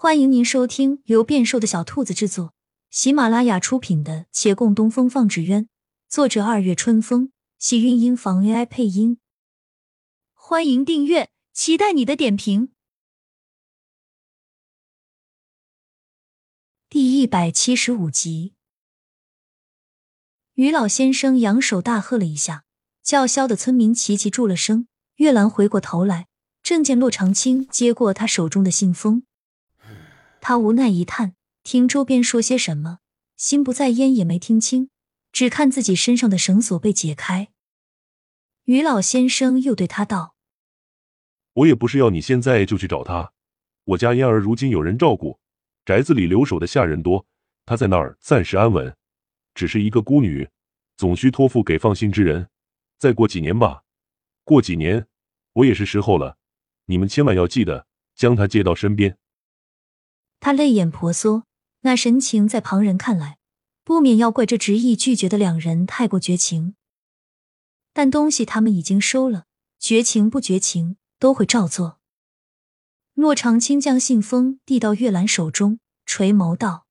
欢迎您收听由变瘦的小兔子制作、喜马拉雅出品的《且共东风放纸鸢》，作者二月春风，喜韵音房 AI 配音。欢迎订阅，期待你的点评。第一百七十五集，于老先生扬手大喝了一下，叫嚣的村民齐齐住了声。月兰回过头来，正见洛长青接过他手中的信封。他无奈一叹，听周边说些什么，心不在焉，也没听清，只看自己身上的绳索被解开。于老先生又对他道：“我也不是要你现在就去找他，我家嫣儿如今有人照顾，宅子里留守的下人多，她在那儿暂时安稳。只是一个孤女，总需托付给放心之人。再过几年吧，过几年，我也是时候了。你们千万要记得将她接到身边。”他泪眼婆娑，那神情在旁人看来，不免要怪这执意拒绝的两人太过绝情。但东西他们已经收了，绝情不绝情都会照做。骆长青将信封递到月兰手中，垂眸道：“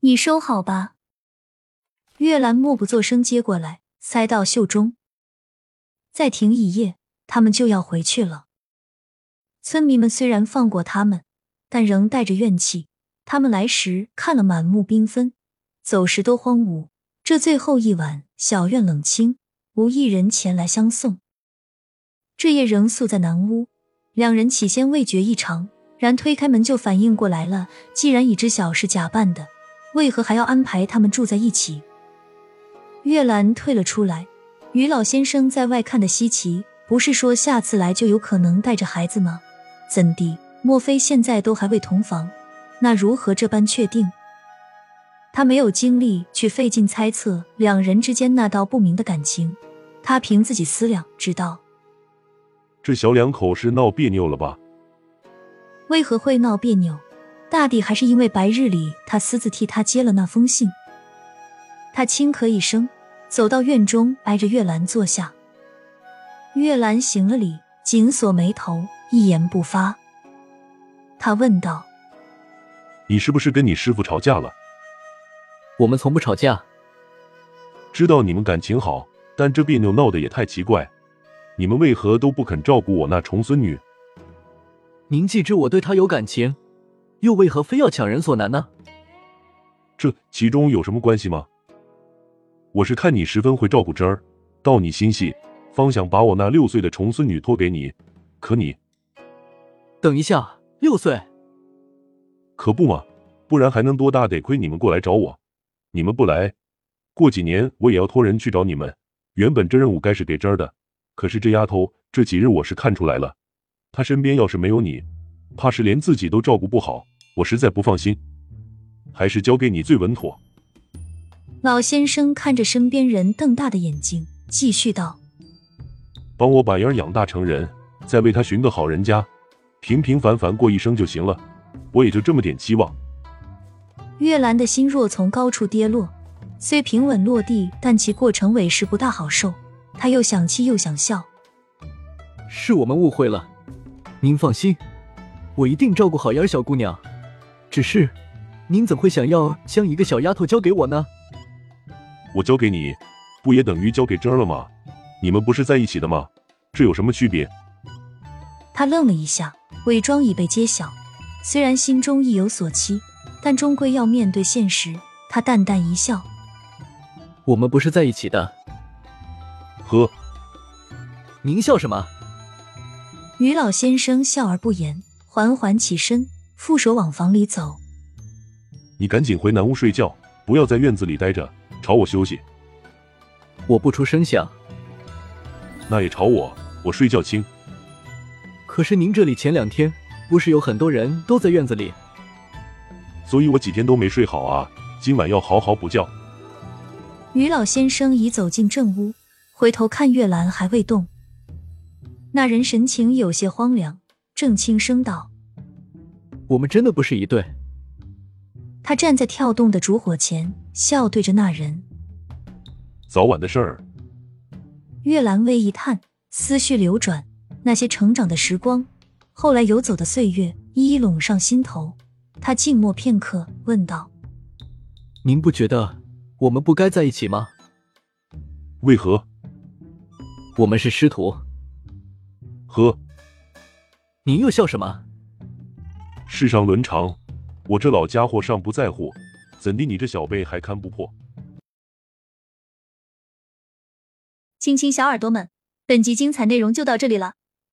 你收好吧。”月兰默不作声接过来，塞到袖中。再停一夜，他们就要回去了。村民们虽然放过他们。但仍带着怨气。他们来时看了满目缤纷，走时都荒芜。这最后一晚，小院冷清，无一人前来相送。这夜仍宿在南屋，两人起先未觉异常，然推开门就反应过来了。既然已知晓是假扮的，为何还要安排他们住在一起？月兰退了出来，于老先生在外看的稀奇，不是说下次来就有可能带着孩子吗？怎地？莫非现在都还未同房？那如何这般确定？他没有精力去费劲猜测两人之间那道不明的感情。他凭自己思量，知道这小两口是闹别扭了吧？为何会闹别扭？大抵还是因为白日里他私自替他接了那封信。他轻咳一声，走到院中，挨着月兰坐下。月兰行了礼，紧锁眉头，一言不发。他问道：“你是不是跟你师傅吵架了？”我们从不吵架。知道你们感情好，但这别扭闹得也太奇怪。你们为何都不肯照顾我那重孙女？您既知我对她有感情，又为何非要强人所难呢？这其中有什么关系吗？我是看你十分会照顾侄儿，道你心细，方想把我那六岁的重孙女托给你。可你……等一下。六岁，可不嘛，不然还能多大？得亏你们过来找我，你们不来，过几年我也要托人去找你们。原本这任务该是给这儿的，可是这丫头这几日我是看出来了，她身边要是没有你，怕是连自己都照顾不好，我实在不放心，还是交给你最稳妥。老先生看着身边人瞪大的眼睛，继续道：“帮我把嫣儿养大成人，再为她寻个好人家。”平平凡凡过一生就行了，我也就这么点期望。月兰的心若从高处跌落，虽平稳落地，但其过程委实不大好受。她又想气又想笑，是我们误会了。您放心，我一定照顾好嫣儿小姑娘。只是，您怎会想要将一个小丫头交给我呢？我交给你，不也等于交给真儿了吗？你们不是在一起的吗？这有什么区别？他愣了一下。伪装已被揭晓，虽然心中亦有所期，但终归要面对现实。他淡淡一笑：“我们不是在一起的。”呵，您笑什么？于老先生笑而不言，缓缓起身，负手往房里走。你赶紧回南屋睡觉，不要在院子里待着，吵我休息。我不出声响。那也吵我，我睡觉轻。可是您这里前两天不是有很多人都在院子里，所以我几天都没睡好啊！今晚要好好补觉。于老先生已走进正屋，回头看月兰还未动，那人神情有些荒凉，正轻声道：“我们真的不是一对。”他站在跳动的烛火前，笑对着那人：“早晚的事儿。”月兰微一叹，思绪流转。那些成长的时光，后来游走的岁月，一一拢上心头。他静默片刻，问道：“您不觉得我们不该在一起吗？为何？我们是师徒。呵，您又笑什么？世上伦常，我这老家伙尚不在乎，怎地你这小辈还看不破？”亲亲小耳朵们，本集精彩内容就到这里了，